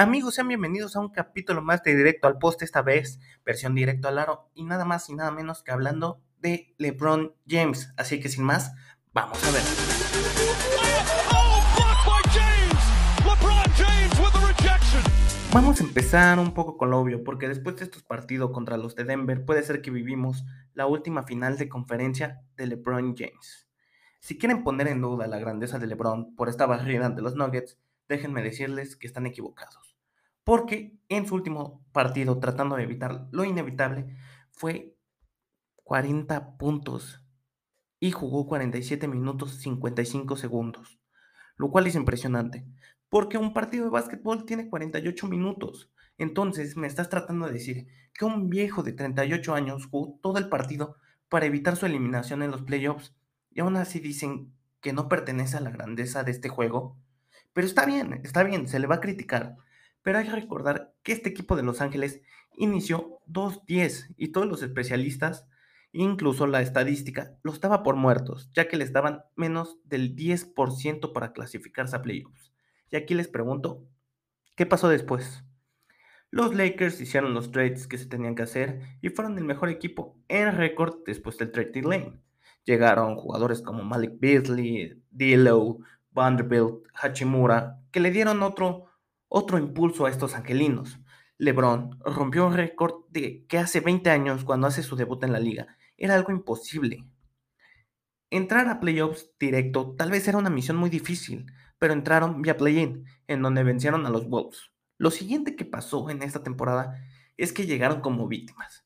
Amigos, sean bienvenidos a un capítulo más de Directo al Poste, esta vez versión directo al aro y nada más y nada menos que hablando de LeBron James. Así que sin más, vamos a ver. Vamos a empezar un poco con lo obvio, porque después de estos partidos contra los de Denver puede ser que vivimos la última final de conferencia de LeBron James. Si quieren poner en duda la grandeza de LeBron por esta barrida de los Nuggets, déjenme decirles que están equivocados porque en su último partido, tratando de evitar lo inevitable, fue 40 puntos y jugó 47 minutos 55 segundos, lo cual es impresionante, porque un partido de básquetbol tiene 48 minutos. Entonces me estás tratando de decir que un viejo de 38 años jugó todo el partido para evitar su eliminación en los playoffs y aún así dicen que no pertenece a la grandeza de este juego. Pero está bien, está bien, se le va a criticar pero hay que recordar que este equipo de Los Ángeles inició 2-10 y todos los especialistas, incluso la estadística, lo estaba por muertos, ya que les daban menos del 10% para clasificarse a playoffs. Y aquí les pregunto, ¿qué pasó después? Los Lakers hicieron los trades que se tenían que hacer y fueron el mejor equipo en récord después del trade lane. Llegaron jugadores como Malik Beasley, D'Lo, Vanderbilt, Hachimura, que le dieron otro otro impulso a estos angelinos. LeBron rompió un récord de que hace 20 años, cuando hace su debut en la liga, era algo imposible. Entrar a playoffs directo tal vez era una misión muy difícil, pero entraron vía play-in, en donde vencieron a los Wolves. Lo siguiente que pasó en esta temporada es que llegaron como víctimas.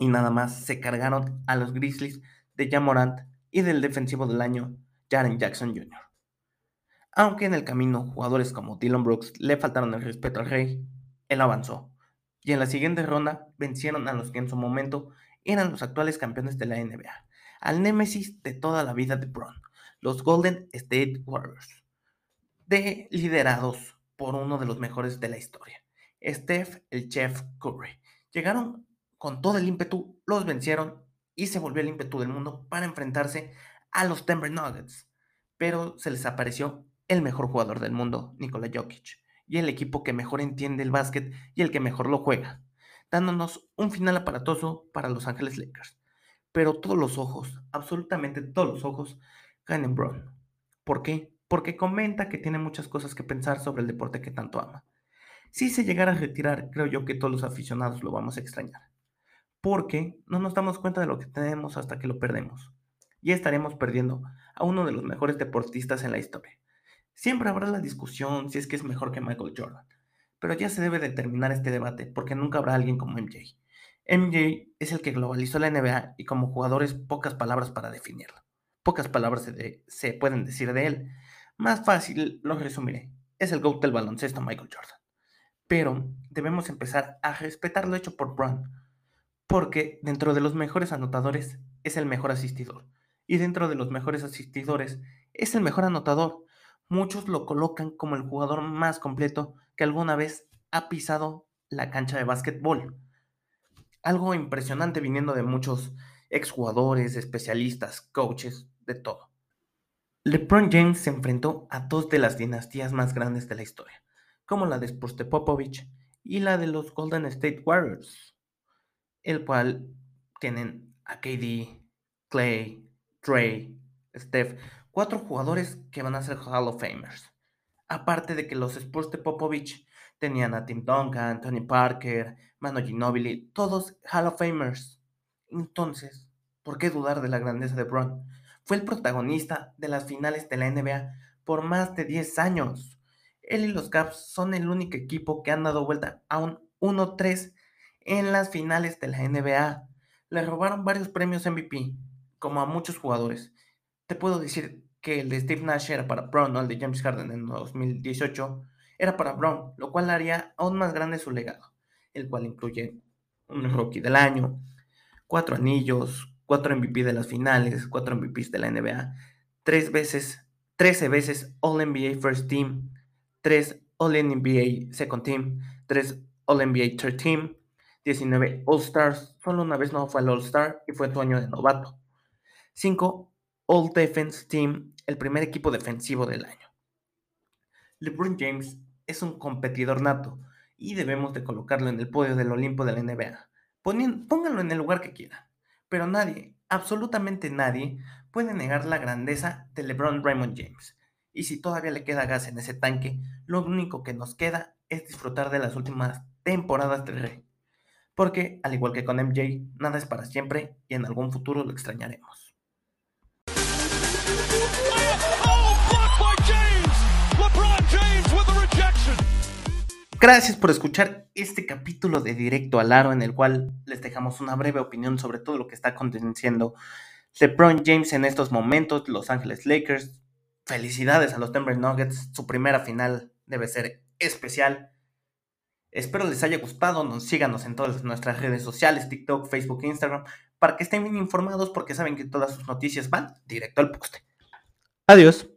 Y nada más se cargaron a los Grizzlies de Jamorant y del defensivo del año, Jaren Jackson Jr. Aunque en el camino jugadores como Dylan Brooks le faltaron el respeto al rey, él avanzó. Y en la siguiente ronda vencieron a los que en su momento eran los actuales campeones de la NBA, al némesis de toda la vida de Bron, los Golden State Warriors, de, liderados por uno de los mejores de la historia, Steph el Chef Curry. Llegaron con todo el ímpetu, los vencieron y se volvió el ímpetu del mundo para enfrentarse a los Denver Nuggets, pero se les apareció el mejor jugador del mundo, Nikola Jokic, y el equipo que mejor entiende el básquet y el que mejor lo juega, dándonos un final aparatoso para Los Ángeles Lakers. Pero todos los ojos, absolutamente todos los ojos, caen en Brown. ¿Por qué? Porque comenta que tiene muchas cosas que pensar sobre el deporte que tanto ama. Si se llegara a retirar, creo yo que todos los aficionados lo vamos a extrañar. Porque no nos damos cuenta de lo que tenemos hasta que lo perdemos. Y estaremos perdiendo a uno de los mejores deportistas en la historia Siempre habrá la discusión si es que es mejor que Michael Jordan, pero ya se debe determinar este debate porque nunca habrá alguien como MJ. MJ es el que globalizó la NBA y como jugadores pocas palabras para definirlo. Pocas palabras se, pueden decir de él. Más fácil lo resumiré. Es el GOAT del baloncesto Michael Jordan. Pero debemos empezar a respetar lo hecho por Brown, porque dentro de los mejores anotadores es el mejor asistidor, y dentro de los mejores asistidores es el mejor anotador. Muchos lo colocan como el jugador más completo que alguna vez ha pisado la cancha de básquetbol. Algo impresionante viniendo de muchos exjugadores, especialistas, coaches, de todo. LeBron James se enfrentó a dos de las dinastías más grandes de la historia, como la de Spurs Popovich y la de los Golden State Warriors, el cual tienen a KD, Clay, Trey, Steph, cuatro jugadores que van a ser Hall of Famers. Aparte de que los Spurs de Popovich tenían a Tim Duncan, Tony Parker, Manu Ginobili, todos Hall of Famers. Entonces, ¿por qué dudar de la grandeza de Bron? Fue el protagonista de las finales de la NBA por más de 10 años. Él y los Caps son el único equipo que han dado vuelta a un 1-3 en las finales de la NBA. Le robaron varios premios MVP, como a muchos jugadores. Te puedo decir que el de Steve Nash era para Brown, ¿no? el de James Harden en 2018, era para Brown, lo cual haría aún más grande su legado, el cual incluye un rookie del año, cuatro anillos, cuatro MVP de las finales, cuatro MVPs de la NBA, tres veces, 13 veces All NBA First Team, tres All NBA Second Team, tres All NBA Third Team, 19 All Stars, solo una vez no fue al All Star y fue tu año de novato. 5 All Defense Team, el primer equipo defensivo del año. LeBron James es un competidor nato y debemos de colocarlo en el podio del Olimpo de la NBA. pónganlo en el lugar que quieran. Pero nadie, absolutamente nadie, puede negar la grandeza de LeBron Raymond James. Y si todavía le queda gas en ese tanque, lo único que nos queda es disfrutar de las últimas temporadas del Rey. Porque, al igual que con MJ, nada es para siempre y en algún futuro lo extrañaremos. Gracias por escuchar este capítulo de Directo al Aro en el cual les dejamos una breve opinión sobre todo lo que está aconteciendo LeBron James en estos momentos, Los Ángeles Lakers. Felicidades a los Denver Nuggets, su primera final debe ser especial. Espero les haya gustado, nos síganos en todas nuestras redes sociales, TikTok, Facebook, Instagram, para que estén bien informados porque saben que todas sus noticias van directo al poste. Adiós.